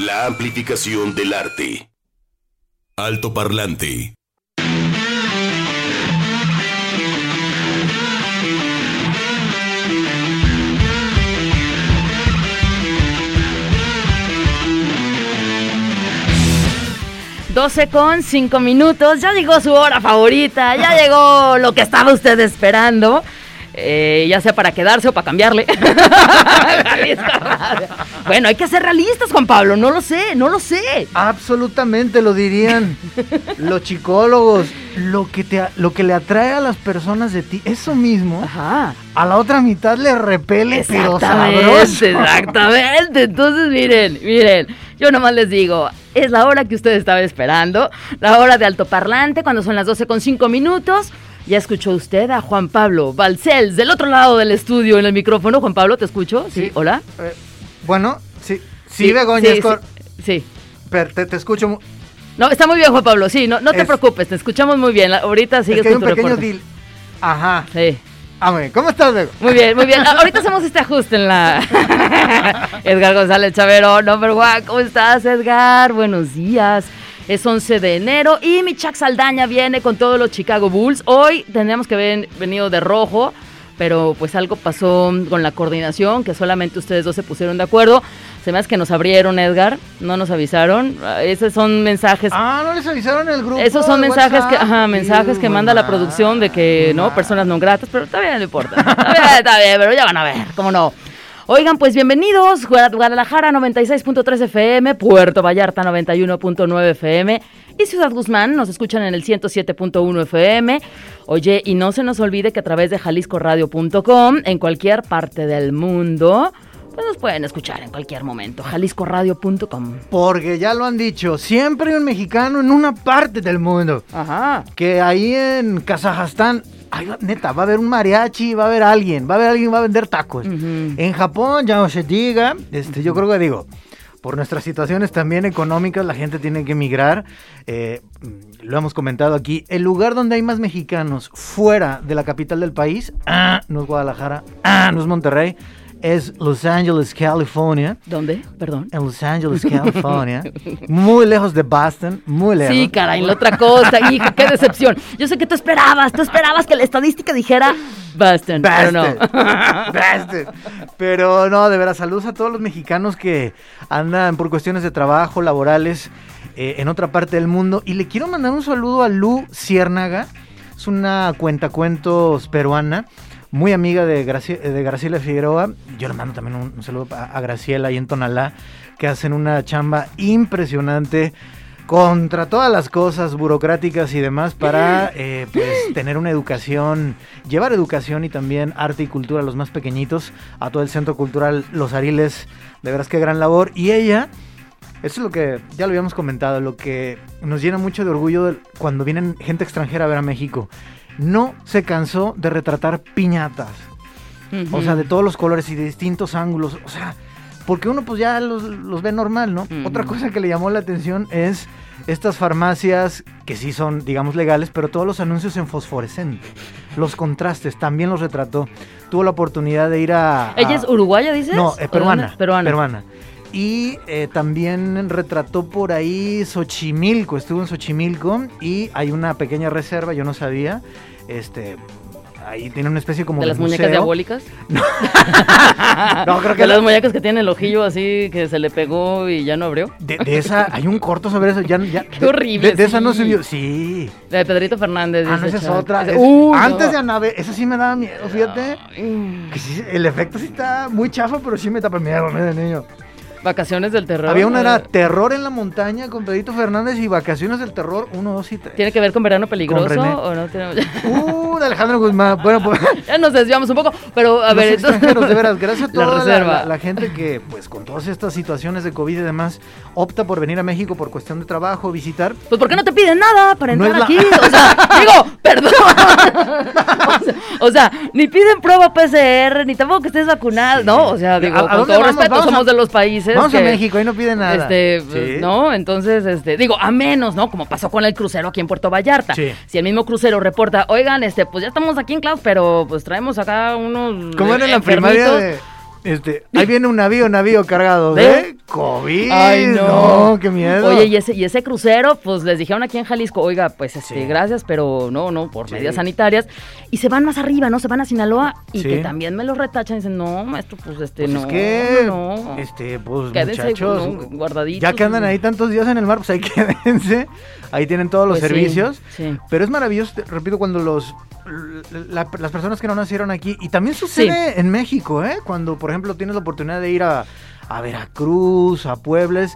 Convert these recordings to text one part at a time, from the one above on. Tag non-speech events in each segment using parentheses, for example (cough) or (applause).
La amplificación del arte. Alto parlante. Doce con cinco minutos, ya llegó su hora favorita, ya llegó lo que estaba usted esperando. Eh, ya sea para quedarse o para cambiarle. (laughs) bueno, hay que ser realistas, Juan Pablo, no lo sé, no lo sé. Absolutamente lo dirían los psicólogos. Lo que, te, lo que le atrae a las personas de ti, eso mismo, Ajá. a la otra mitad le repele, pero sabroso. exactamente. Entonces, miren, miren, yo nomás les digo, es la hora que ustedes estaban esperando, la hora de altoparlante, cuando son las 12 con 5 minutos. Ya escuchó usted a Juan Pablo Balcells del otro lado del estudio en el micrófono. Juan Pablo, ¿te escucho? Sí, Sí. hola. Eh, bueno, sí, sí, Begoña, sí, es cor- sí, sí. pero te, te escucho. No, está muy bien, Juan Pablo. Sí, no, no te Es- preocupes, te escuchamos muy bien. Ahorita es sigues que hay con un tu pequeño deal. Ajá. Sí. Ah, muy bien. ¿Cómo estás, Bego? Muy bien, muy bien. (laughs) Ahorita hacemos este ajuste en la. (laughs) Edgar González Chavero, number one. ¿Cómo estás, Edgar? Buenos días. Es 11 de enero y mi Chuck Saldaña viene con todos los Chicago Bulls. Hoy tendríamos que haber venido de rojo, pero pues algo pasó con la coordinación, que solamente ustedes dos se pusieron de acuerdo. Se me hace que nos abrieron, Edgar. No nos avisaron. Esos son mensajes. Ah, no les avisaron el grupo. Esos son mensajes que, ajá, mensajes que manda la producción de que, ¿no? Personas no gratas, pero está bien, no importa. (laughs) Está bien, está bien, pero ya van a ver, cómo no. Oigan, pues bienvenidos, Guad- Guadalajara 96.3 FM, Puerto Vallarta 91.9 FM y Ciudad Guzmán nos escuchan en el 107.1 FM. Oye, y no se nos olvide que a través de jaliscoradio.com, en cualquier parte del mundo, pues nos pueden escuchar en cualquier momento, jaliscoradio.com. Porque ya lo han dicho, siempre hay un mexicano en una parte del mundo. Ajá. Que ahí en Kazajstán, ay, neta, va a haber un mariachi, va a haber alguien, va a haber alguien que va a vender tacos. Ujú. En Japón, ya no se diga, este, yo creo que digo, por nuestras situaciones también económicas, la gente tiene que emigrar. Eh, lo hemos comentado aquí. El lugar donde hay más mexicanos fuera de la capital del país, ah, no es Guadalajara, ah, no es Monterrey, es Los Angeles, California. ¿Dónde? Perdón. En Los Angeles, (laughs) California. muy lejos de Boston, muy lejos. Sí, caray, la otra cosa, hija, qué decepción. Yo sé que tú esperabas, tú esperabas que la estadística dijera Boston, pero no. Bastard. Pero no, de veras, saludos a todos los mexicanos que andan por cuestiones de trabajo, laborales, eh, en otra parte del mundo. Y le quiero mandar un saludo a Lu Ciérnaga. Es una cuentacuentos peruana, muy amiga de, Graci- de Graciela Figueroa. Yo le mando también un, un saludo a, a Graciela y en Tonalá, que hacen una chamba impresionante contra todas las cosas burocráticas y demás para eh, pues (laughs) tener una educación, llevar educación y también arte y cultura a los más pequeñitos, a todo el Centro Cultural Los Ariles, de veras qué gran labor. Y ella, eso es lo que ya lo habíamos comentado, lo que nos llena mucho de orgullo cuando vienen gente extranjera a ver a México. No se cansó de retratar piñatas. O sea, de todos los colores y de distintos ángulos. O sea, porque uno pues ya los, los ve normal, ¿no? Otra cosa que le llamó la atención es estas farmacias que sí son, digamos, legales, pero todos los anuncios en fosforescente. Los contrastes también los retrató. Tuvo la oportunidad de ir a... ¿Ella es uruguaya, dices? No, ¿O es peruana, dónde? Peruana. Peruana. Y eh, también retrató por ahí Xochimilco, estuvo en Xochimilco y hay una pequeña reserva, yo no sabía. Este, ahí tiene una especie como ¿De de las muñecas museo. diabólicas? (laughs) No, creo que De la- las muñecas que tienen el ojillo así, que se le pegó y ya no abrió. De, de esa, hay un corto sobre eso. Ya, ya, (laughs) Qué horrible, De, de esa no se vio. Sí. La de Pedrito Fernández. Ah, no, esa es otra. Es- antes no. de Anabel, esa sí me daba miedo, fíjate. Ay. Que sí, el efecto sí está muy chafa, pero sí me tapa el miedo, mira, niño. Vacaciones del terror. Había una, era Terror en la Montaña con Pedrito Fernández y Vacaciones del Terror 1, 2 y 3. ¿Tiene que ver con verano peligroso René. o no? Tenemos- Uh, de Alejandro Guzmán. Bueno, pues. (laughs) ya nos desviamos un poco, pero a los ver, de veras, gracias a (laughs) toda la, la- la gente que, pues, con todas estas situaciones de COVID y demás, opta por venir a México por cuestión de trabajo, visitar. Pues ¿por qué no te piden nada para entrar aquí? O sea, (laughs) digo, perdón. o, sea, o sea, ni piden prueba PCR, ni tampoco que estés vacunado. Sí. No, o sea, digo, ¿A- a con todo vamos? respeto, Vamos a- somos de los países Vamos que, a México, ahí no pide nada. Este, Sí. ¿no? Entonces, este, digo, a menos, ¿no? Como pasó con el crucero aquí en Puerto Vallarta. Sí. Si el mismo crucero reporta, oigan, este, pues ya estamos aquí en Klaus, pero pues traemos acá unos ¿Cómo era en la enfermitos". primaria de, este, ahí viene un navío, navío cargado ¿De? de COVID. Ay, no. qué miedo. Oye, y ese, y ese crucero, pues les dijeron aquí en Jalisco, oiga, pues este, Sí. gracias, pero no, no, por Sí. medidas sanitarias. Y se van más arriba, ¿no? Se van a Sinaloa y Sí. que también me lo retachan y dicen, no, maestro, pues este, Pues no. es que, no, no. este, pues Quédense, muchachos, ¿no? guardaditos. ya que andan ahí tantos días en el mar, pues ahí (laughs) quédense. Ahí tienen todos los Pues servicios. sí. Pero es maravilloso, te- repito, cuando los la- las personas que no nacieron aquí, y también sucede en México, ¿eh? Cuando, por ejemplo, tienes la oportunidad de ir a, a Veracruz, a Puebla,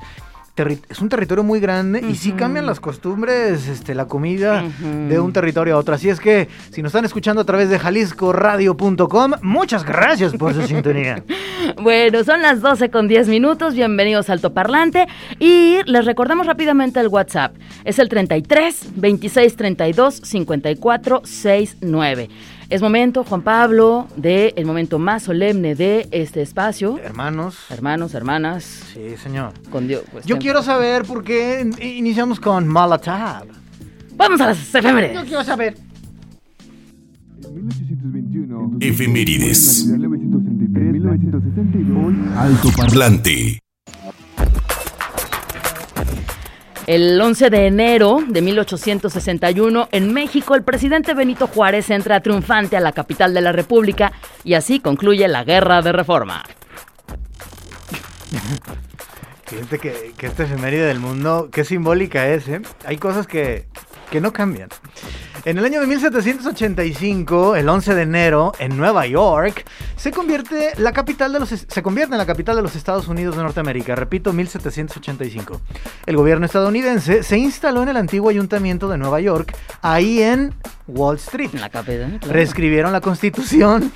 terri- es un territorio muy grande y sí cambian las costumbres, este, la comida de un territorio a otro. Así es que, si nos están escuchando a través de jaliscoradio.com, muchas gracias por su sintonía. (laughs) Bueno, son las 12 con 10 minutos. Bienvenidos al Altoparlante. Y les recordamos rápidamente el WhatsApp. Es el 33 26 32 54 69. Es momento, Juan Pablo, de el momento más solemne de este espacio. Hermanos. Hermanos, hermanas, Sí, señor. con Dios. pues, Yo quiero saber por qué in- iniciamos con Malatab. Vamos a las efemérides. Yo quiero saber. En 1821. Efemérides. En 1933, 1962. Alto Parlante. El 11 de enero de 1861, en México, el presidente Benito Juárez entra triunfante a la capital de la República y así concluye la Guerra de Reforma. Fíjate que, que esta efeméride del mundo, qué simbólica es, ¿eh? Hay cosas que, que no cambian. En el año de 1785, el 11 de enero, en Nueva York, se convierte, la capital de los, se convierte en la capital de los Estados Unidos de Norteamérica. Repito, 1785. El gobierno estadounidense se instaló en el antiguo ayuntamiento de Nueva York, ahí en Wall Street. La capital. claro. reescribieron la constitución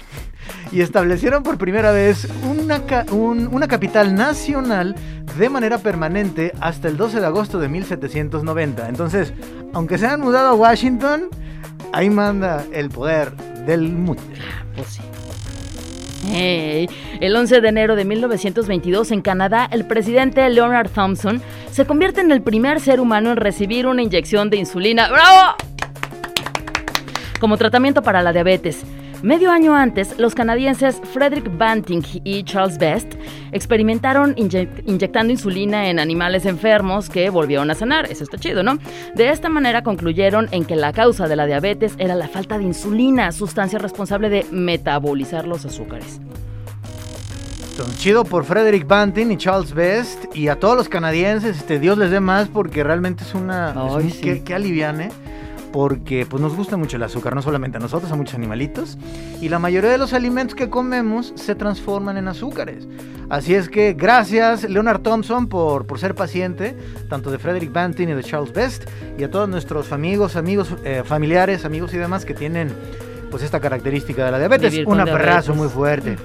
y establecieron por primera vez una, una capital nacional de manera permanente hasta el 12 de agosto de 1790. Entonces, aunque se han mudado a Washington, ahí manda el poder del mundo. Pues sí. El 11 de enero de 1922 en Canadá, el presidente Leonard Thompson se convierte en el primer ser humano en recibir una inyección de insulina. ¡Bravo! Como tratamiento para la diabetes. Medio año antes, los canadienses Frederick Banting y Charles Best experimentaron inye- inyectando insulina en animales enfermos que volvieron a sanar. Eso está chido, ¿no? De esta manera concluyeron en que la causa de la diabetes era la falta de insulina, sustancia responsable de metabolizar los azúcares. Chido por Frederick Banting y Charles Best y a todos los canadienses, este, Dios les dé más porque realmente es una... es Ay, un- sí. que, que aliviane. Porque pues nos gusta mucho el azúcar, no solamente a nosotros, a muchos animalitos. Y la mayoría de los alimentos que comemos se transforman en azúcares. Así es que gracias Leonard Thompson por, por ser paciente, tanto de Frederick Banting y de Charles Best, y a todos nuestros amigos, amigos, eh, familiares, amigos y demás que tienen pues esta característica de la diabetes. Vivir Un diabetes. muy fuerte.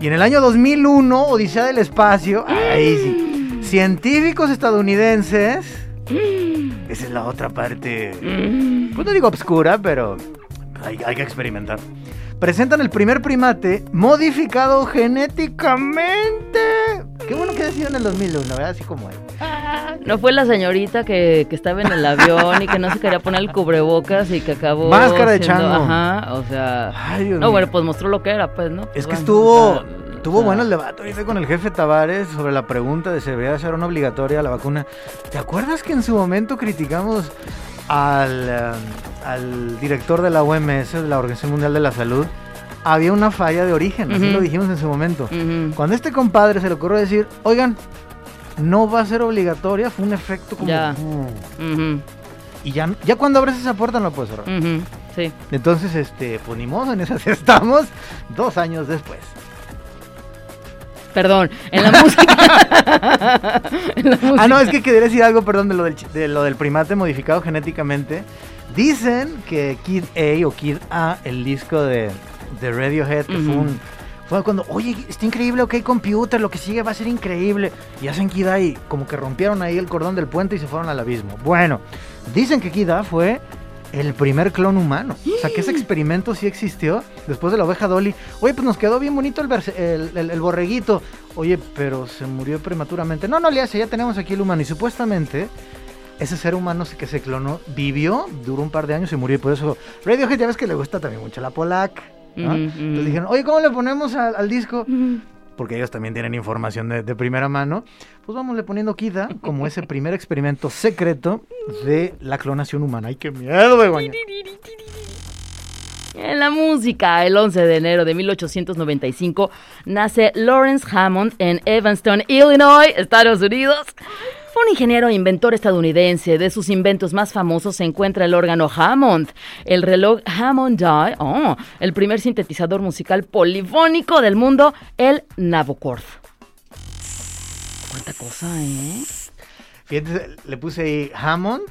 Y en el año 2001, Odisea del Espacio, ahí sí, científicos estadounidenses, esa es la otra parte, pues no digo obscura, pero hay, hay que experimentar. Presentan el primer primate modificado genéticamente. Qué bueno que ha sido en el 2001, ¿verdad? Así como él. No fue la señorita que, que estaba en el avión y que no se quería poner el cubrebocas y que acabó. Máscara de siendo- chango. Ajá, o sea. Ay, Dios no, mío. bueno, pues mostró lo que era, pues, ¿no? Es Pues, que bueno, estuvo, o sea, estuvo o sea, bueno el debate ahorita con el jefe Tavares sobre la pregunta de si debería ser una obligatoria la vacuna. ¿Te acuerdas que en su momento criticamos al, eh, al director de la OMS, de la Organización Mundial de la Salud? Había una falla de origen, así lo dijimos en su momento. Cuando este compadre se le ocurrió decir, oigan, no va a ser obligatoria, fue un efecto como... Ya. Ujú, Y ya, ya cuando abres esa puerta no la puedes cerrar. Sí. Entonces, este, pues ni modo, en esas estamos dos años después. Perdón, en la música. (laughs) en la música. Ah, no, es que quería decir algo, perdón, de lo del, de lo del primate modificado genéticamente. Dicen que Kid A o Kid A, el disco de, de Radiohead, que fue un... Fue cuando, oye, está increíble, ok, computer, lo que sigue va a ser increíble. Y hacen Kid A y como que rompieron ahí el cordón del puente y se fueron al abismo. Bueno, dicen que Kid A fue el primer clon humano. O sea, que ese experimento sí existió después de la oveja Dolly. Oye, pues nos quedó bien bonito el, el, el- el borreguito. Oye, pero se murió prematuramente. No, no le hace, ya tenemos aquí el humano. Y supuestamente, ese ser humano que se clonó vivió, duró un par de años y murió. Y por eso, Radiohead, ya ves que le gusta también mucho la Polak. ¿no? Ujú. Entonces dijeron, oye, ¿cómo le ponemos al, al disco? Ujú. Porque ellos también tienen información de, primera mano, pues vamos le poniendo Kida como ese primer experimento secreto de la clonación humana. ¡Ay, qué miedo, Begoña! En la música, el 11 de enero de 1895, nace Lawrence Hammond en Evanston, Illinois, Estados Unidos. Un ingeniero e inventor estadounidense. De sus inventos más famosos se encuentra el órgano Hammond, el reloj Hammond Die, oh, el primer sintetizador musical polifónico del mundo, el Navochord. Cuánta cosa, ¿eh? Fíjate, le puse ahí Hammond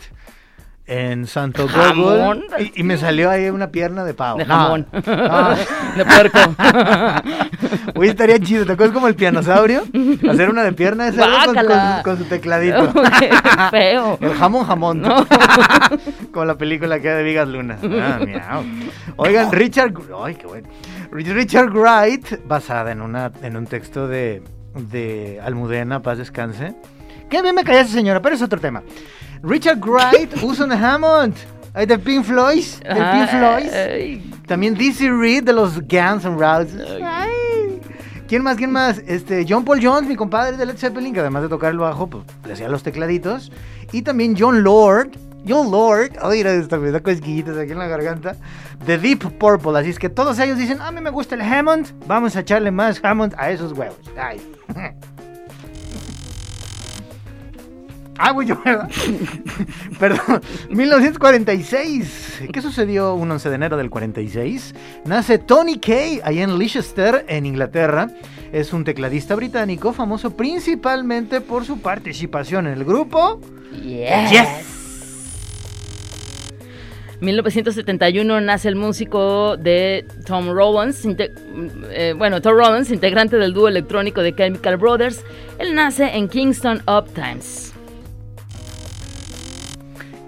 en Santo. Google y, y me salió ahí una pierna de pavo. De No. jamón. No. (laughs) De puerco. (laughs) Oye, estaría chido. ¿Te acuerdas como el pianosaurio? Hacer una de pierna esa con, Guácala. con- con su tecladito. (laughs) Feo. El jamón jamón. No. Como la película que de Vigas Luna. Ah, miau. Oigan, Richard. Ay, qué bueno. Richard Wright, basada en, una, en un texto de, de Almudena, paz descanse. Qué bien me callaste, señora, pero es otro tema. Richard Wright (laughs) usa un Hammond. De Pink Floyd. Del Pink Floyd. ay. También Dizzy Reed de los Guns N' Roses. Ay. ¿Quién más? ¿Quién más? Este, John Paul Jones, mi compadre de Led Zeppelin, que además de tocar el bajo, pues le hacía los tecladitos. Y también John Lord. John Lord, ay, mira, esta me da cosquillitas aquí en la garganta. The Deep Purple. Así es que todos ellos dicen, a mí me gusta el Hammond, vamos a echarle más Hammond a esos huevos. Ay. (laughs) Ah, voy yo, ¿verdad? (laughs) Perdón. 1946. ¿Qué sucedió un 11 de enero del 46? Nace Tony Kay, allá en Leicester, en Inglaterra. Es un tecladista británico famoso principalmente por su participación en el grupo. Yes. Yes. 1971 nace el músico de Tom inte- eh, bueno, Tom Rollins, integrante del dúo electrónico de Chemical Brothers. Él nace en Kingston Uptimes.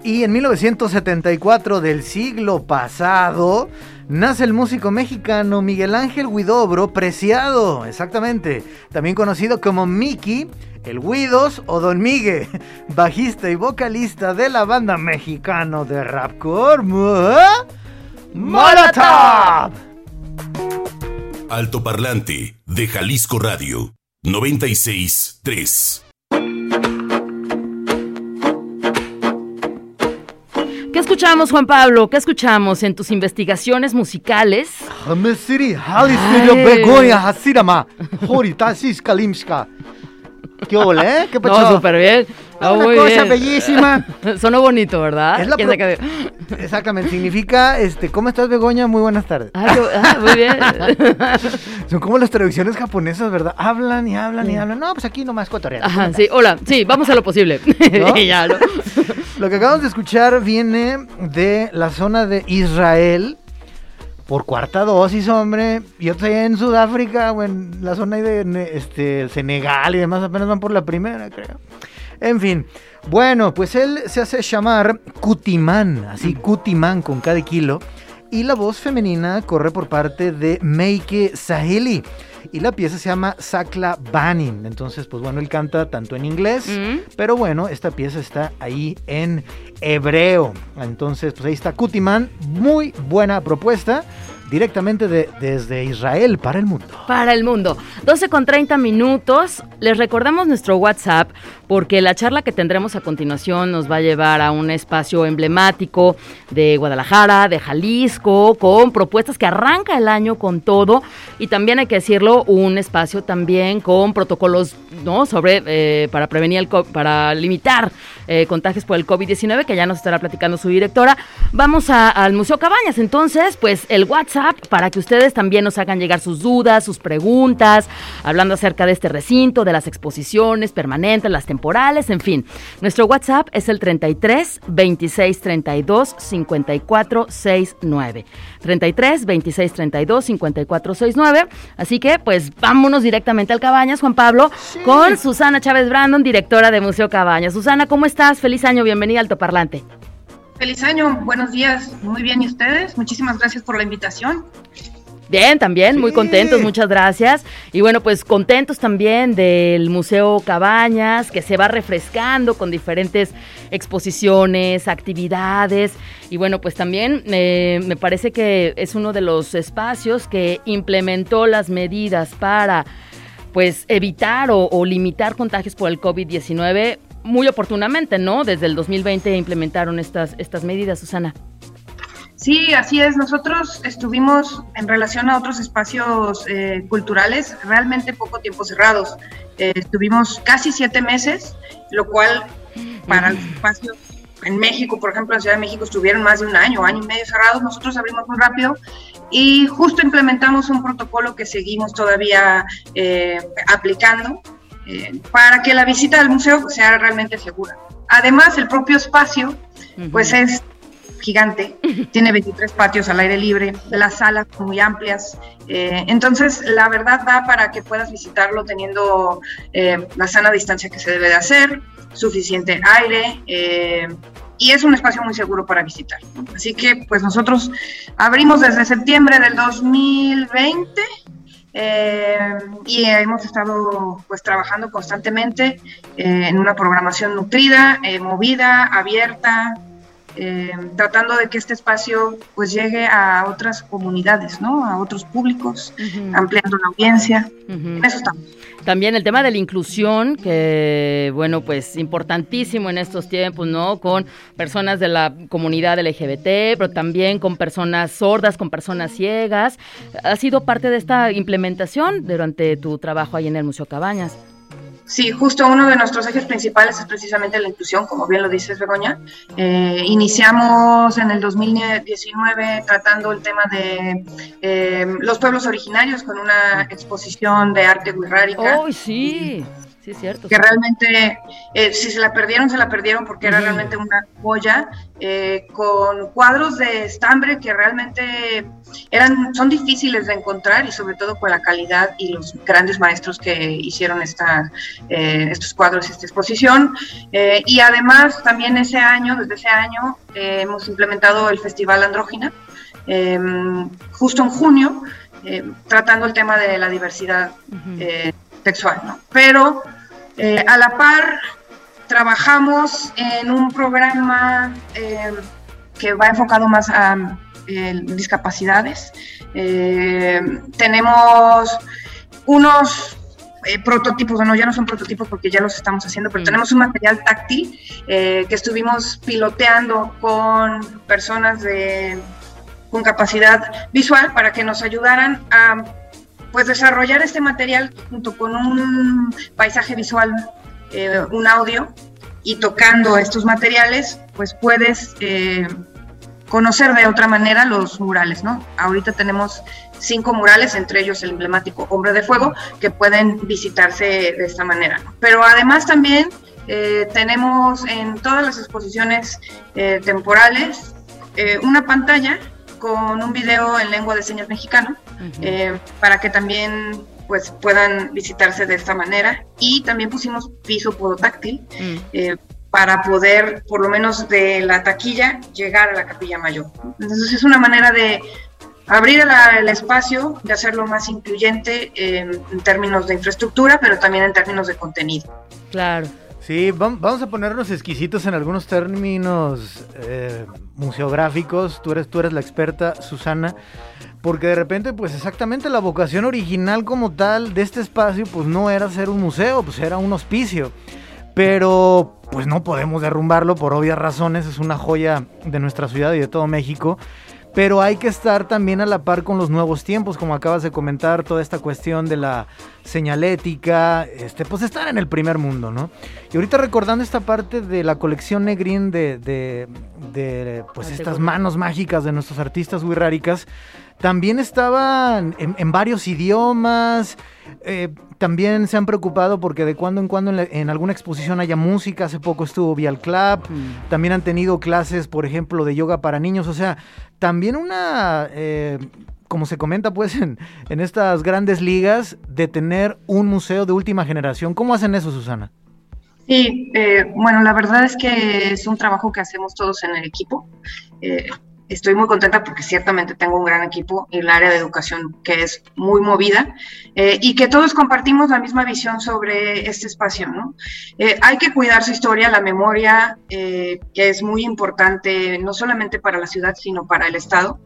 Y en 1974 del siglo pasado nace el músico mexicano Miguel Ángel Huidobro Preciado, exactamente, también conocido como Miki, el Huidos o Don Migue, (laughs) bajista y vocalista de la banda mexicano de rapcore Mo- Molotov. Altoparlante de Jalisco Radio 96.3. ¿Qué escuchamos, Juan Pablo? ¿Qué escuchamos en tus investigaciones musicales? ¿Qué ole, eh? ¿Qué No, pasó? súper bien. No, Una muy cosa bien. bellísima. (laughs) Sonó bonito, ¿verdad? Es la ¿Quién pro-? Exactamente, significa, este, ¿cómo estás Begoña? Muy buenas tardes. Ah, qué- ah, muy bien. (laughs) Son como las traducciones japonesas, ¿verdad? Hablan y hablan y hablan. No, pues aquí nomás cotorreando. Ajá, sí, hola, sí, vamos a lo posible. ¿No? (laughs) Ya, ¿no? Lo que acabamos de escuchar viene de la zona de Israel por cuarta dosis, hombre. Y otros allá en Sudáfrica o en la zona ahí de este, Senegal y demás apenas van por la primera, creo. En fin. Bueno, pues él se hace llamar Kutimán, así Kutimán con cada kilo. Y la voz femenina corre por parte de Meike Saheli. Y la pieza se llama Sakla Banin. Entonces, pues bueno, él canta tanto en inglés, Mm. pero bueno, esta pieza está ahí en hebreo. Entonces, pues ahí está Kutiman. Muy buena propuesta. Directamente de- desde Israel para el mundo. Para el mundo. 12 con 30 minutos. Les recordamos nuestro WhatsApp porque la charla que tendremos a continuación nos va a llevar a un espacio emblemático de Guadalajara, de Jalisco, con propuestas que arranca el año con todo y también hay que decirlo, un espacio también con protocolos ¿no? sobre eh, para prevenir el para limitar eh, contagios por el COVID-19 que ya nos estará platicando su directora. Vamos al Museo Cabañas, entonces, pues el WhatsApp para que ustedes también nos hagan llegar sus dudas, sus preguntas, hablando acerca de este recinto, de las exposiciones permanentes, las temporales, en fin. Nuestro WhatsApp es el 33 26 32 54 69. 33 26 32 54 69. Así que, pues vámonos directamente al Cabañas, Juan Pablo, con Susana Chávez Brandon, directora de Museo Cabañas. Susana, ¿cómo estás? Feliz año, bienvenida al Toparlante. Feliz año, buenos días, muy bien, ¿y ustedes? Muchísimas gracias por la invitación. Bien, también, muy contentos, muchas gracias. Y bueno, pues contentos también del Museo Cabañas, que se va refrescando con diferentes exposiciones, actividades. Y bueno, pues también eh, me parece que es uno de los espacios que implementó las medidas para pues evitar o, o limitar contagios por el COVID-19 muy oportunamente, ¿no? Desde el 2020 implementaron estas, estas medidas, Susana. Sí, así es. Nosotros estuvimos en relación a otros espacios eh, culturales realmente poco tiempo cerrados. Eh, estuvimos casi siete meses, lo cual para los espacios en México, por ejemplo, en Ciudad de México estuvieron más de un año, año y medio cerrados. Nosotros abrimos muy rápido y justo implementamos un protocolo que seguimos todavía eh, aplicando eh, para que la visita al museo sea realmente segura. Además, el propio espacio, pues es gigante, (laughs) tiene 23 patios al aire libre, las salas muy amplias, eh, entonces la verdad da para que puedas visitarlo teniendo eh, la sana distancia que se debe de hacer, suficiente aire eh, y es un espacio muy seguro para visitar. Así que pues nosotros abrimos desde septiembre del 2020 y hemos estado pues trabajando constantemente en una programación nutrida, movida, abierta, eh, tratando de que este espacio pues llegue a otras comunidades, ¿no? A otros públicos, ampliando la audiencia. En eso estamos. También el tema de la inclusión, que bueno, pues importantísimo en estos tiempos, ¿no? Con personas de la comunidad LGBT, pero también con personas sordas, con personas ciegas. ¿Ha sido parte de esta implementación durante tu trabajo ahí en el Museo Cabañas? Sí, justo uno de nuestros ejes principales es precisamente la inclusión, como bien lo dices, Begoña. Eh, iniciamos en el 2019 tratando el tema de eh, los pueblos originarios con una exposición de arte wixárika. ¡Oh, sí! Sí, cierto. Que realmente, eh, si se la perdieron, se la perdieron porque era realmente una joya eh, con cuadros de estambre que realmente eran, son difíciles de encontrar y sobre todo con la calidad y los grandes maestros que hicieron esta, eh, estos cuadros, esta exposición. y además también ese año, desde ese año, hemos implementado el Festival Andrógina, justo en junio, tratando el tema de la diversidad. sexual, ¿no? Pero eh, a la par, trabajamos en un programa eh, que va enfocado más a discapacidades. Eh, tenemos unos prototipos, no, ya no son prototipos porque ya los estamos haciendo, pero tenemos un material táctil que estuvimos piloteando con personas de, con capacidad visual para que nos ayudaran a pues desarrollar este material junto con un paisaje visual, eh, un audio y tocando estos materiales, pues puedes eh, conocer de otra manera los murales, ¿no? Ahorita tenemos cinco murales, entre ellos el emblemático Hombre de Fuego, que pueden visitarse de esta manera. Pero además también eh, tenemos en todas las exposiciones temporales una pantalla con un video en lengua de señas mexicano eh, para que también pues puedan visitarse de esta manera. Y también pusimos piso podotáctil mm. eh, para poder por lo menos de la taquilla llegar a la capilla mayor. Entonces es una manera de abrir el espacio de hacerlo más incluyente en términos de infraestructura pero también en términos de contenido. Claro Sí, vamos a ponernos exquisitos en algunos términos eh, museográficos. Tú eres, tú eres la experta, Susana. Porque de repente, pues exactamente la vocación original como tal de este espacio, pues no era ser un museo, pues era un hospicio. Pero pues no podemos derrumbarlo por obvias razones, es una joya de nuestra ciudad y de todo México pero hay que estar también a la par con los nuevos tiempos, como acabas de comentar, toda esta cuestión de la señalética, este, pues estar en el primer mundo, ¿no? Y ahorita recordando esta parte de la colección Negrin de, de, pues estas manos mágicas de nuestros artistas wixárikas, también estaban en, varios idiomas, eh, también se han preocupado porque de cuando en cuando en, alguna exposición haya música, hace poco estuvo Vial Club, mm. también han tenido clases, por ejemplo, de yoga para niños, o sea, también una, eh, como se comenta pues (laughs) en, en estas grandes ligas, de tener un museo de última generación. ¿Cómo hacen eso, Susana? Sí, eh, bueno, la verdad es que es un trabajo que hacemos todos en el equipo. Eh, estoy muy contenta porque ciertamente tengo un gran equipo en el área de educación que es muy movida eh, y que todos compartimos la misma visión sobre este espacio. ¿no? Eh, hay que cuidar su historia, la memoria, eh, que es muy importante no solamente para la ciudad, sino para el Estado,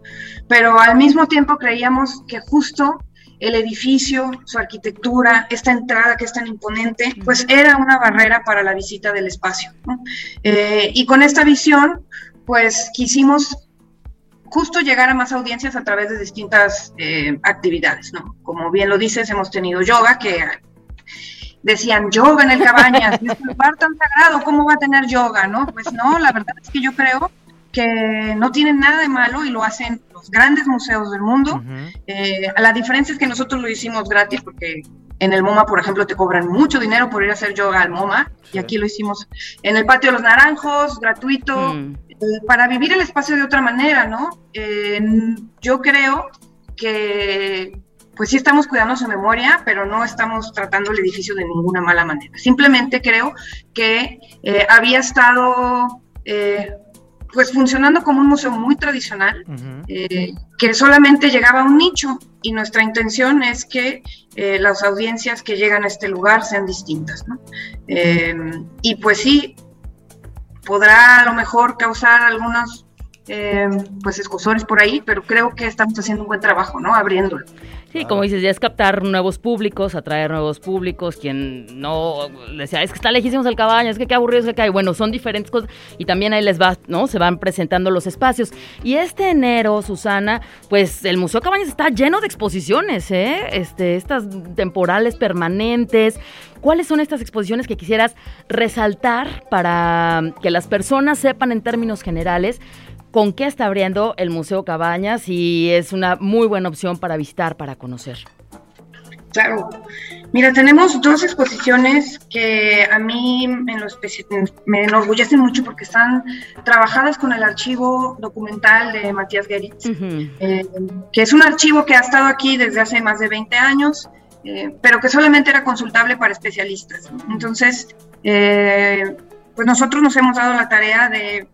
pero al mismo tiempo creíamos que justo el edificio, su arquitectura, esta entrada que es tan imponente, pues era una barrera para la visita del espacio. ¿no? Eh, y con esta visión, pues quisimos justo llegar a más audiencias a través de distintas eh, actividades, ¿no? Como bien lo dices, hemos tenido yoga, que decían yoga en el Cabañas, (laughs) es un lugar tan sagrado, ¿cómo va a tener yoga, no? Pues no, la verdad es que yo creo que no tienen nada de malo y lo hacen los grandes museos del mundo. Ujú. Eh, la diferencia es que nosotros lo hicimos gratis porque en el MoMA, por ejemplo, te cobran mucho dinero por ir a hacer yoga al MoMA y aquí lo hicimos en el Patio de los Naranjos, gratuito, Mm. eh, para vivir el espacio de otra manera, ¿no? Eh, yo creo que pues sí estamos cuidando su memoria, pero no estamos tratando el edificio de ninguna mala manera. Simplemente creo que eh, había estado eh, pues funcionando como un museo muy tradicional, eh, que solamente llegaba a un nicho y nuestra intención es que eh, las audiencias que llegan a este lugar sean distintas. ¿no? Eh, y pues sí, podrá a lo mejor causar algunos eh, pues escosores por ahí, pero creo que estamos haciendo un buen trabajo, ¿no? Abriéndolo. Sí, como dices, ya es captar nuevos públicos, atraer nuevos públicos, quien no decía, es que está lejísimos el cabaña, es que qué aburrido es el cabaña. Bueno, son diferentes cosas y también ahí les va, ¿no? Se van presentando los espacios. Y este enero, Susana, pues el Museo Cabañas está lleno de exposiciones, ¿eh? Este, estas temporales permanentes. ¿Cuáles son estas exposiciones que quisieras resaltar para que las personas sepan en términos generales con qué está abriendo el Museo Cabañas y es una muy buena opción para visitar, para conocer. Claro. Mira, tenemos dos exposiciones que a mí en lo me enorgullecen mucho porque están trabajadas con el archivo documental de Matías Geritz. eh, que es un archivo que ha estado aquí desde hace más de 20 años, eh, pero que solamente era consultable para especialistas. Entonces, eh, pues nosotros nos hemos dado la tarea de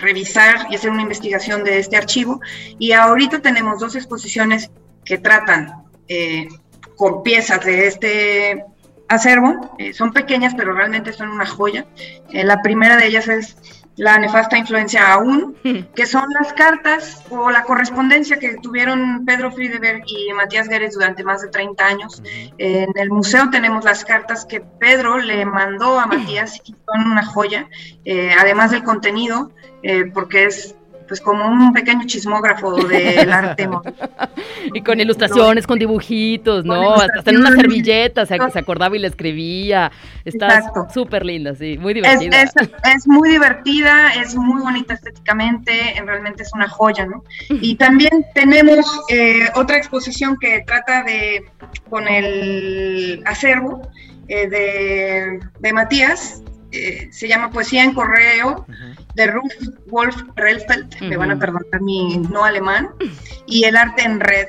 revisar y hacer una investigación de este archivo y ahorita tenemos dos exposiciones que tratan eh, con piezas de este acervo. Eh, son pequeñas, pero realmente son una joya. Eh, la primera de ellas es la nefasta influencia aún, que son las cartas o la correspondencia que tuvieron Pedro Friedeberg y Matías Gueres durante más de 30 años. En el museo tenemos las cartas que Pedro le mandó a Matías y son una joya, eh, además del contenido, eh, porque es pues como un pequeño chismógrafo del (laughs) arte. Y con ilustraciones, con dibujitos, ¿no? Hasta en una servilleta se, se acordaba y le escribía. Está Exacto. súper linda, sí, muy divertida. es, es muy divertida, es muy bonita estéticamente, en- realmente es una joya, ¿no? Y (laughs) también tenemos eh, otra exposición que trata de, con el acervo eh, de, de Matías, eh, se llama Poesía en Correo, de Ruth Wolf Relfeld, me van a perdonar mi no alemán, y el arte en red.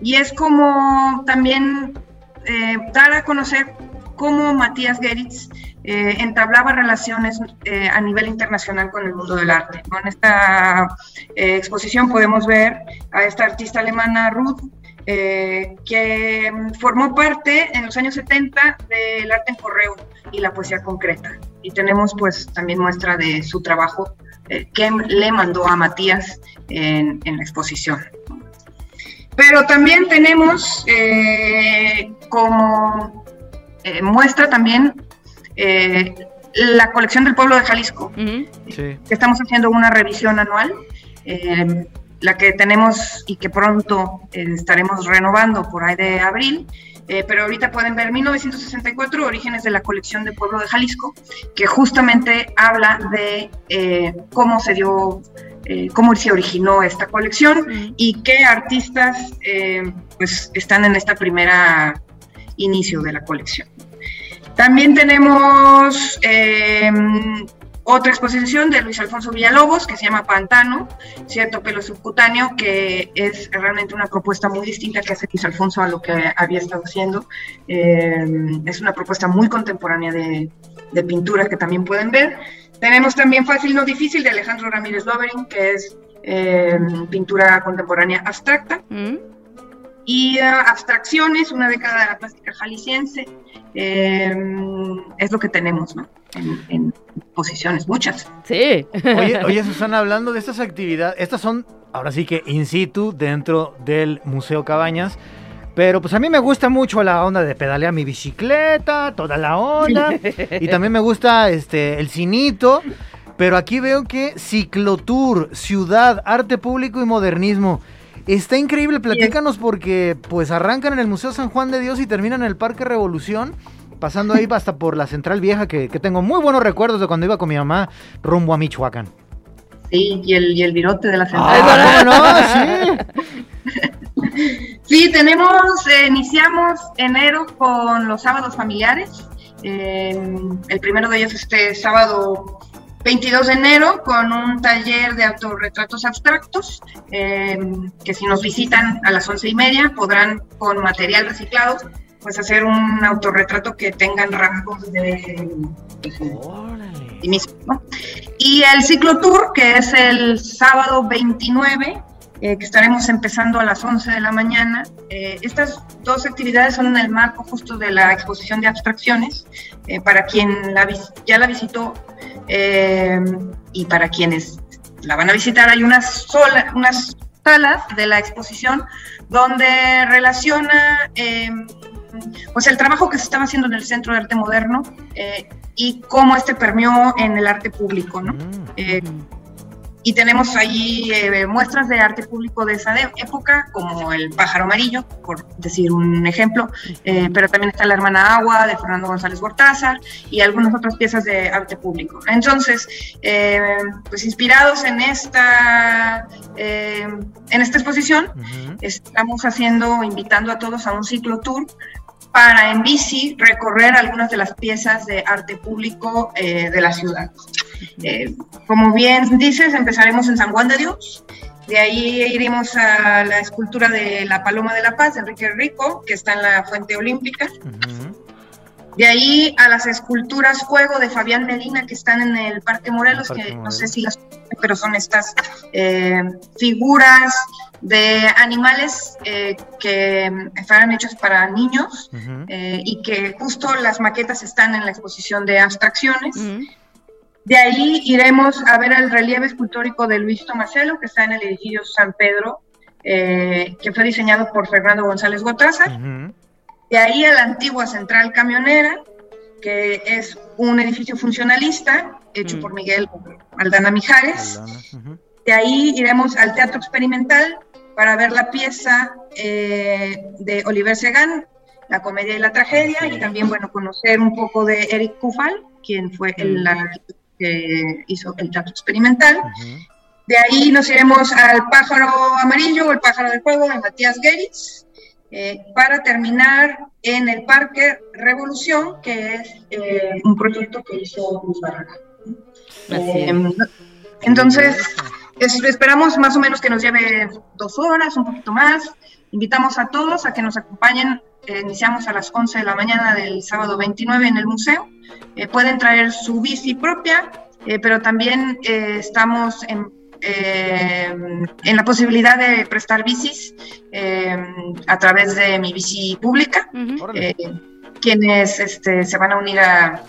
Y es como también eh, dar a conocer cómo Matías Geritz eh, entablaba relaciones eh, a nivel internacional con el mundo del arte. ¿no? En esta eh, exposición podemos ver a esta artista alemana Ruth, eh, que formó parte en los años 70 del arte en correo y la poesía concreta. Y tenemos pues también muestra de su trabajo eh, que le mandó a Matías en, en la exposición. Pero también tenemos eh, como eh, muestra también eh, la colección del pueblo de Jalisco, Ujú. Sí. que estamos haciendo una revisión anual, eh, la que tenemos y que pronto eh, estaremos renovando por ahí de abril. Eh, pero ahorita pueden ver 1964, Orígenes de la colección del pueblo de Jalisco, que justamente habla de eh, cómo se dio, eh, cómo se originó esta colección y qué artistas pues, están en esta primera inicio de la colección. También tenemos otra exposición de Luis Alfonso Villalobos que se llama Pantano, cierto pelo subcutáneo, que es realmente una propuesta muy distinta que hace Luis Alfonso a lo que había estado haciendo. Eh, es una propuesta muy contemporánea de, de pintura que también pueden ver. Tenemos también Fácil no difícil de Alejandro Ramírez Lovering, que es eh, pintura contemporánea abstracta Mm. Y uh, abstracciones, una década de la plástica jalisciense, eh, es lo que tenemos, ¿no? En, en posiciones, muchas. Sí. Oye, (laughs) oye, Susana, hablando de estas actividades, estas son ahora sí que in situ dentro del Museo Cabañas. Pero pues a mí me gusta mucho la onda de pedalear mi bicicleta, toda la onda. (laughs) y también me gusta este el cinito. Pero aquí veo que ciclotour, ciudad, arte público y modernismo. Está increíble, platícanos porque pues arrancan en el Museo San Juan de Dios y terminan en el Parque Revolución, pasando ahí hasta por la Central Vieja, que, que tengo muy buenos recuerdos de cuando iba con mi mamá rumbo a Michoacán. Sí, y el, y el virote de la central. Ah. (laughs) Sí. Sí, tenemos, eh, iniciamos enero con los sábados familiares. Eh, el primero de ellos este sábado 22 de enero con un taller de autorretratos abstractos, eh, que si nos visitan a las once y media podrán con material reciclado pues hacer un autorretrato que tengan rasgos de, sí mismo, ¿no? Y el ciclo tour, que es el sábado 29, eh, que estaremos empezando a las 11 de la mañana. Eh, estas dos actividades son en el marco justo de la exposición de abstracciones, eh, para quien la ya la visitó eh, y para quienes la van a visitar hay unas, sola, unas salas de la exposición donde relaciona eh, pues el trabajo que se estaba haciendo en el Centro de Arte Moderno eh, y cómo este permeó en el arte público, ¿no? Y tenemos ahí eh, muestras de arte público de esa de- época, como el pájaro amarillo, por decir un ejemplo, eh, pero también está la hermana agua de Fernando González Gortázar y algunas otras piezas de arte público. Entonces, eh, pues inspirados en esta, en esta exposición, estamos haciendo, invitando a todos a un ciclo tour para en bici recorrer algunas de las piezas de arte público eh, de la ciudad. Eh, como bien dices, empezaremos en San Juan de Dios, de ahí iremos a la escultura de la Paloma de la Paz de Enrique Rico, que está en la Fuente Olímpica, de ahí a las esculturas Fuego de Fabián Medina, que están en el Parque Morelos, Parque que no sé si las pero son estas eh, figuras de animales eh, que fueron hechos para niños eh, y que justo las maquetas están en la exposición de abstracciones. De ahí iremos a ver el relieve escultórico de Luis Tomaselo, que está en el edificio San Pedro, eh, que fue diseñado por Fernando González Gotázar. Ujú. De ahí a la antigua central camionera, que es un edificio funcionalista hecho Mm. por Miguel Aldana Mijares. Aldana. De ahí iremos al Teatro Experimental para ver la pieza eh, de Oliver Segan, La comedia y la tragedia, y también, bueno, conocer un poco de Eric Kufal, quien fue el Mm. Que hizo el Teatro Experimental. Ujú. De ahí nos iremos al Pájaro Amarillo o el Pájaro de Fuego de Matías Geritz, eh, para terminar en el Parque Revolución, que es eh, un proyecto que hizo Luz Barraga. Eh, es. entonces, es- esperamos más o menos que nos lleve dos horas, un poquito más. Invitamos a todos a que nos acompañen. Eh, iniciamos a las 11 de la mañana del sábado 29 en el museo. Eh, pueden traer su bici propia, eh, pero también estamos en, en la posibilidad de prestar bicis a través de mi bici pública, quienes este, se van a unir a,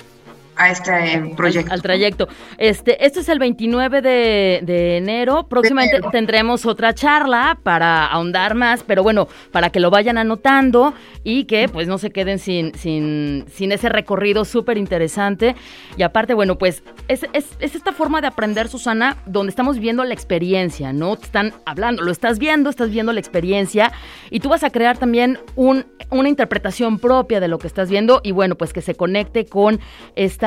a este eh, proyecto. Al, al trayecto. Este, esto es el 29 de, de enero. Próximamente enero. tendremos otra charla para ahondar más, pero bueno, para que lo vayan anotando y que pues no se queden sin, sin, sin ese recorrido súper interesante. Y aparte, bueno, pues es, es, es esta forma de aprender, Susana, donde estamos viendo la experiencia, ¿no? Te están hablando, lo estás viendo, estás viendo la experiencia y tú vas a crear también un, una interpretación propia de lo que estás viendo y bueno, pues que se conecte con esta,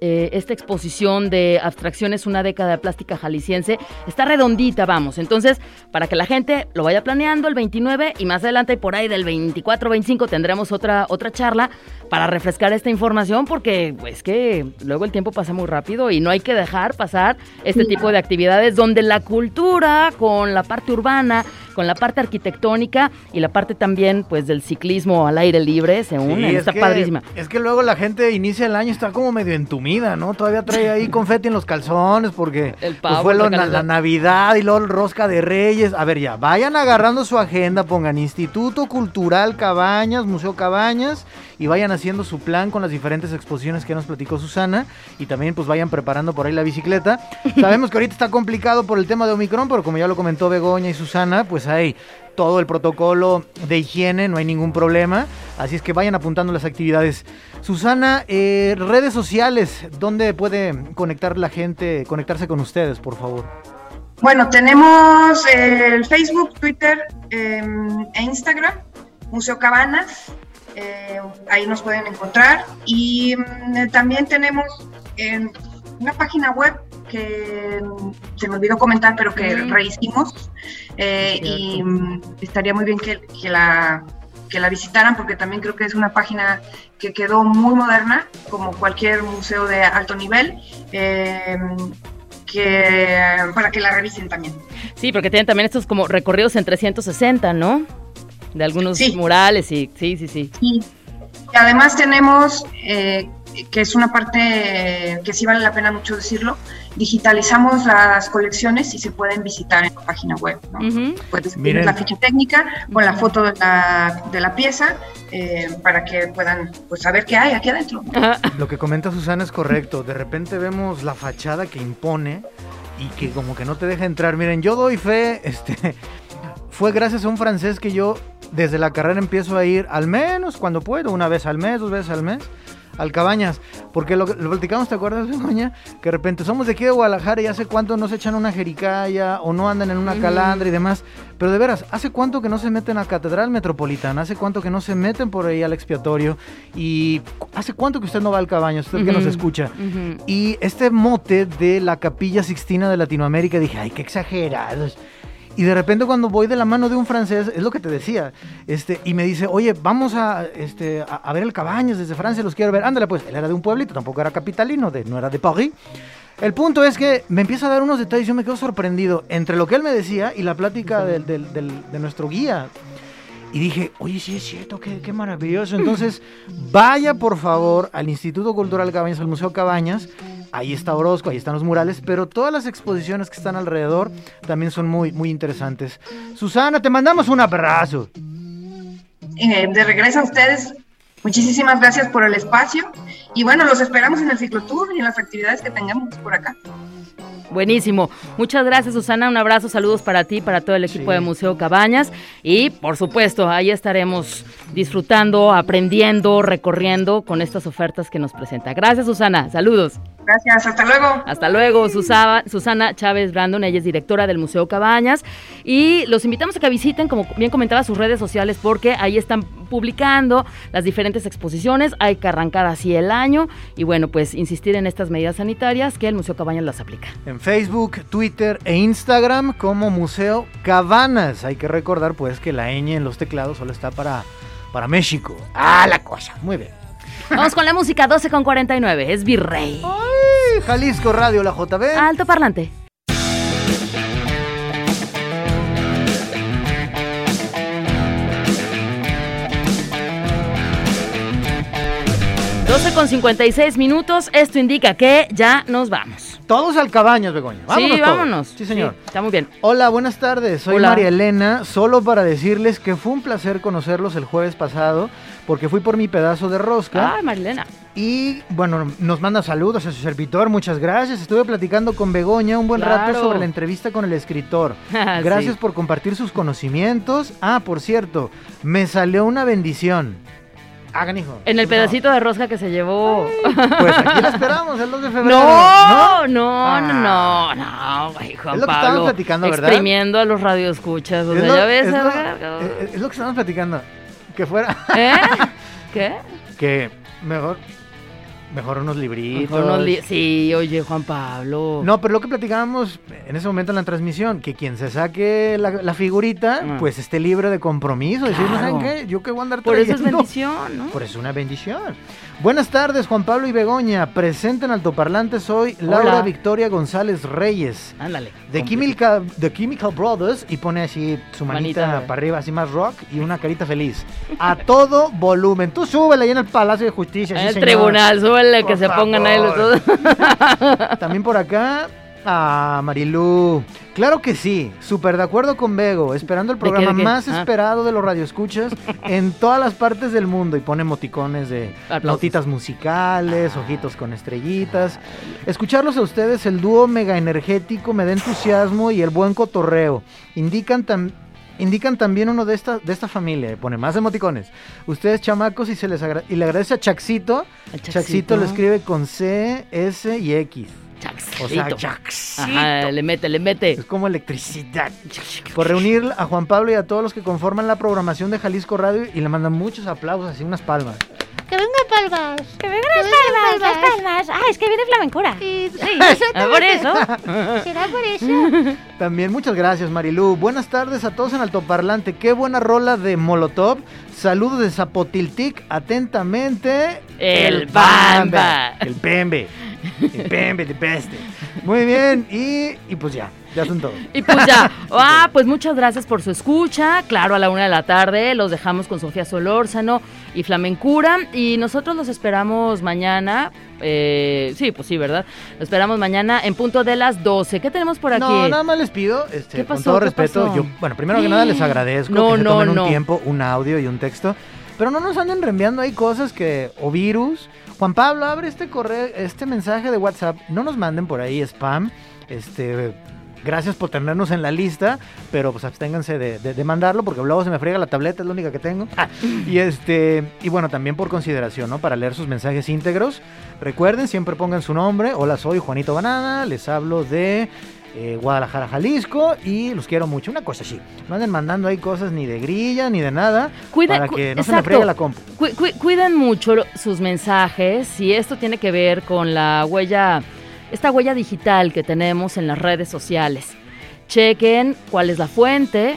eh, esta exposición de abstracciones, una década de plástica jalisciense. Está redondita, vamos. Entonces, para que la gente lo vaya planeando el 29 y más adelante por ahí del 24, 25 tendremos otra, otra charla para refrescar esta información porque es que luego el tiempo pasa muy rápido y no hay que dejar pasar este tipo de actividades donde la cultura con la parte urbana, con la parte arquitectónica y la parte también pues del ciclismo al aire libre se unen. Sí, está que, padrísima. Es que luego la gente inicia el año está como medio entumida, ¿no? Todavía trae ahí confeti en los calzones porque El pues, pavo, fue lo- la la Navidad y luego el rosca de Reyes. A ver, ya, vayan agarrando su agenda, pongan Instituto Cultural Cabañas, Museo Cabañas y vayan haciendo su plan con las diferentes exposiciones que nos platicó Susana y también pues vayan preparando por ahí la bicicleta. (laughs) Sabemos que ahorita está complicado por el tema de Omicron, pero como ya lo comentó Begoña y Susana, pues hay todo el protocolo de higiene, no hay ningún problema. Así es que vayan apuntando las actividades. Susana, eh, redes sociales, ¿dónde puede conectar la gente, conectarse con ustedes, por favor? Bueno, tenemos el Facebook, Twitter eh, e Instagram, Museo Cabanas, eh, ahí nos pueden encontrar. Y mm, también tenemos en una página web que se me olvidó comentar, pero que rehicimos. eh, y mm, estaría muy bien que, que la, que la visitaran, porque también creo que es una página que quedó muy moderna, como cualquier museo de alto nivel. eh, que para que la revisen también. Sí, porque tienen también estos como recorridos en 360, ¿no? De algunos Sí. murales y sí, sí, sí. Y además tenemos, eh, que es una parte que sí vale la pena mucho decirlo, digitalizamos las colecciones y se pueden visitar en la página web. ¿no? Puedes Miren. ver la ficha técnica con la foto de la, de la pieza eh, para que puedan pues, saber qué hay aquí adentro. Lo que comenta Susana es correcto. De repente vemos la fachada que impone y que como que no te deja entrar. Miren, yo doy fe, este, fue gracias a un francés que yo desde la carrera empiezo a ir al menos cuando puedo, una vez al mes, dos veces al mes, al Cabañas. Porque lo, lo platicamos, ¿te acuerdas, Begoña? Que de repente somos de aquí de Guadalajara y hace cuánto no se echan una jericaya o no andan en una calandra y demás. Pero de veras, ¿hace cuánto que no se meten a Catedral Metropolitana? ¿Hace cuánto que no se meten por ahí al expiatorio? ¿Y hace cuánto que usted no va al Cabañas, usted que nos escucha? Y este mote de la Capilla Sixtina de Latinoamérica, dije, ay, qué exagerados. Y de repente cuando voy de la mano de un francés, es lo que te decía, este, y me dice, oye, vamos a, este, a, a ver el Cabañas desde Francia, los quiero ver. Ándale, pues, él era de un pueblito, tampoco era capitalino, de, no era de París. El punto es que me empieza a dar unos detalles, yo me quedo sorprendido entre lo que él me decía y la plática del- del- del- de nuestro guía. Y dije, oye, sí es cierto, qué, qué maravilloso. Entonces, (laughs) vaya por favor al Instituto Cultural Cabañas, al Museo Cabañas. Ahí está Orozco, ahí están los murales, pero todas las exposiciones que están alrededor también son muy, muy interesantes. Susana, te mandamos un abrazo. Eh, de regreso a ustedes, muchísimas gracias por el espacio y bueno, los esperamos en el ciclotour y en las actividades que tengamos por acá. Buenísimo. Muchas gracias, Susana. Un abrazo, saludos para ti, para todo el equipo Sí. de Museo Cabañas. Y, por supuesto, ahí estaremos disfrutando, aprendiendo, recorriendo con estas ofertas que nos presenta. Gracias, Susana. Saludos. Gracias, hasta luego. Hasta luego, Susana, Susana Chávez Brandon, ella es directora del Museo Cabañas y los invitamos a que visiten, como bien comentaba, sus redes sociales porque ahí están publicando las diferentes exposiciones, hay que arrancar así el año y bueno, pues insistir en estas medidas sanitarias que el Museo Cabañas las aplica. En Facebook, Twitter e Instagram como Museo Cabanas. Hay que recordar pues que la ñ en los teclados solo está para, para México. Ah, la cosa. Muy bien. Vamos con la música 12 con 49, es Virrey. Ay, Jalisco Radio, la JB. Alto parlante. ...12 con 56 minutos, esto indica que ya nos vamos. Todos al Cabañas, Begoña. Vámonos sí, todos. vámonos. Sí, señor. está muy bien. Hola, buenas tardes. Soy Hola. María Elena. Solo para decirles que fue un placer conocerlos el jueves pasado, porque fui por mi pedazo de rosca. Ay, Marilena. Y bueno, nos manda saludos a su servidor. Muchas gracias. Estuve platicando con Begoña un buen rato sobre la entrevista con el escritor. (laughs) Ah, Gracias sí. por compartir sus conocimientos. Ah, por cierto, me salió una bendición. Hagan hijo. En el pedacito de rosca que se llevó. Pues aquí la esperamos, el 2 de febrero. No, no, Ah. no, no, no, Juan Es lo que estábamos Pablo. platicando, ¿verdad? Exprimiendo a los radioescuchas. O Es sea, lo, ya ves. es lo- es lo que estábamos platicando. Que fuera. ¿Eh? (laughs) ¿Qué? que mejor. Mejor unos libritos. Mejor unos li- sí, oye, Juan Pablo. No, pero lo que platicábamos en ese momento en la transmisión, que quien se saque la, la figurita, Ah. pues esté libre de compromiso. Decir, no saben Claro. qué, yo qué voy a andar Por eso es trayendo?" bendición, ¿no? Por eso es una bendición. Buenas tardes, Juan Pablo y Begoña. Presente en Altoparlante soy Laura Hola. Victoria González Reyes. Ándale. De Chemical, The Chemical Brothers y pone así su manita, Manita. para arriba, así más rock y una carita feliz. A todo volumen. Tú súbele ahí en el Palacio de Justicia. En sí, el señor. tribunal, súbele Por que se pongan ahí los dos. (laughs) También por acá, a Marilú. Claro que sí, súper de acuerdo con Bego, esperando el ¿De qué, programa de qué? más Ah. esperado de los radioescuchas en todas las partes del mundo y pone emoticones de Aplausos. notitas musicales, ojitos con estrellitas. Escucharlos a ustedes, el dúo mega energético, me da entusiasmo y el buen cotorreo. Indican tam- indican también uno de esta, de esta familia, y pone más emoticones. Ustedes chamacos y se les agra- y le agradece a Chaxito. Chaxito. Chaxito lo escribe con C, S y X. O sea, Chaxito. Chaxito. Ajá, le mete, le mete. Es como electricidad. Por reunir a Juan Pablo y a todos los que conforman la programación de Jalisco Radio y le mandan muchos aplausos, así unas palmas. Que venga palmas. Que vengan las palmas, las palmas. Ah, es que viene flamencura. Sí, (laughs) Ah, por eso. ¿Será por eso? (laughs) También muchas gracias, Marilú. Buenas tardes a todos en Altoparlante. Qué buena rola de Molotov. Saludos de Zapotiltic. Atentamente. El Bamba. El Pembe. El Pembe de peste. Muy bien. Y, y pues ya. Ya son todos. Y pues ya, ah, pues muchas gracias por su escucha. Claro, a la una de la tarde los dejamos con Sofía Solórzano y Flamencura. Y nosotros los esperamos mañana. eh, sí, pues sí, ¿verdad? Los esperamos mañana en punto de las 12. ¿Qué tenemos por aquí? No, nada más les pido, este, ¿Qué con todo ¿Qué respeto, yo, bueno, primero que nada les agradezco No, que se no, tomen un no. tiempo, un audio y un texto, pero no nos anden reenviando ahí cosas que, o virus. Juan Pablo, abre este correo, este mensaje de WhatsApp, no nos manden por ahí spam, este... Gracias por tenernos en la lista, pero pues absténganse de, de- de mandarlo porque luego se me friega la tableta, es la única que tengo. (laughs) Y este y bueno, también por consideración, ¿no? Para leer sus mensajes íntegros. Recuerden, siempre pongan su nombre. Hola, soy Juanito Banana, les hablo de eh, Guadalajara, Jalisco y los quiero mucho. Una cosa así. No anden mandando ahí cosas ni de grilla ni de nada Cuida- para que no se me friegue la compu. Cu- cu- cuiden mucho sus mensajes y esto tiene que ver con la huella, esta huella digital que tenemos en las redes sociales. Chequen cuál es la fuente,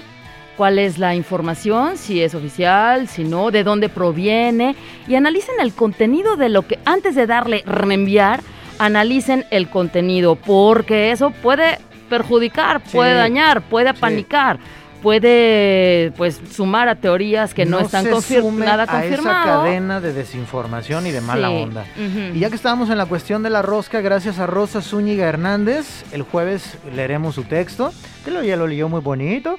cuál es la información, si es oficial, si no, de dónde proviene y analicen el contenido de lo que antes de darle reenviar, analicen el contenido porque eso puede perjudicar, Sí. puede dañar, puede apanicar. Puede pues sumar a teorías que no, están se confir- sume nada a esa cadena de desinformación y de mala Sí, onda. Y ya que estábamos en la cuestión de la rosca, gracias a Rosa Zúñiga Hernández, el jueves leeremos su texto, que lo, ya lo leyó muy bonito.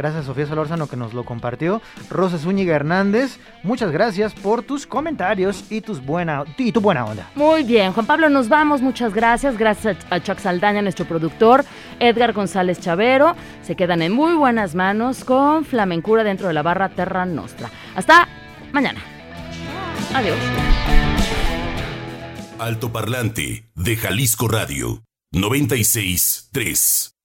Gracias a Sofía Solórzano que nos lo compartió. Rosa Zúñiga Hernández, muchas gracias por tus comentarios y, tus buena, y tu buena onda. Muy bien, Juan Pablo, nos vamos. Muchas gracias. Gracias a Chuck Saldaña, nuestro productor, Edgar González Chavero. Se quedan en muy buenas manos con Flamencura dentro de la barra Terra Nostra. Hasta mañana. Adiós. Altoparlante de Jalisco Radio 96 3.